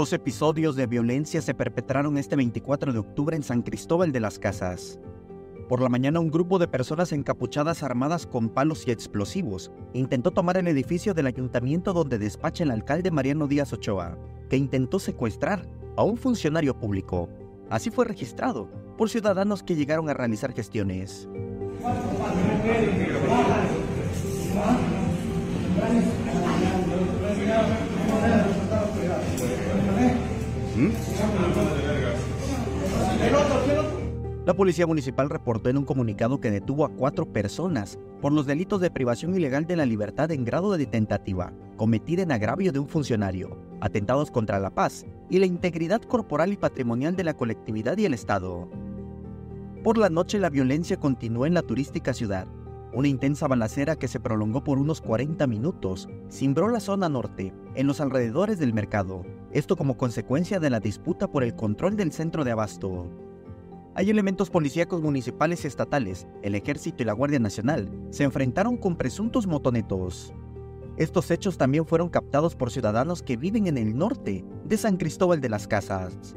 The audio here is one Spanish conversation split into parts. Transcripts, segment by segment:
Dos episodios de violencia se perpetraron este 24 de octubre en San Cristóbal de las Casas. Por la mañana un grupo de personas encapuchadas armadas con palos y explosivos intentó tomar el edificio del ayuntamiento donde despacha el alcalde Mariano Díaz Ochoa, que intentó secuestrar a un funcionario público. Así fue registrado por ciudadanos que llegaron a realizar gestiones. La Policía Municipal reportó en un comunicado que detuvo a cuatro personas por los delitos de privación ilegal de la libertad en grado de tentativa, cometida en agravio de un funcionario, atentados contra la paz y la integridad corporal y patrimonial de la colectividad y el Estado. Por la noche la violencia continuó en la turística ciudad. Una intensa balacera que se prolongó por unos 40 minutos cimbró la zona norte, en los alrededores del mercado, esto como consecuencia de la disputa por el control del centro de abasto. Hay elementos policíacos municipales y estatales, el ejército y la Guardia Nacional se enfrentaron con presuntos motonetos. Estos hechos también fueron captados por ciudadanos que viven en el norte de San Cristóbal de las Casas.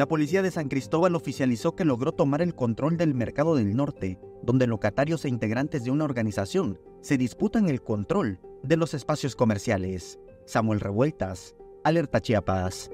La policía de San Cristóbal oficializó que logró tomar el control del mercado del norte, donde locatarios e integrantes de una organización se disputan el control de los espacios comerciales. Samuel Revueltas, Alerta Chiapas.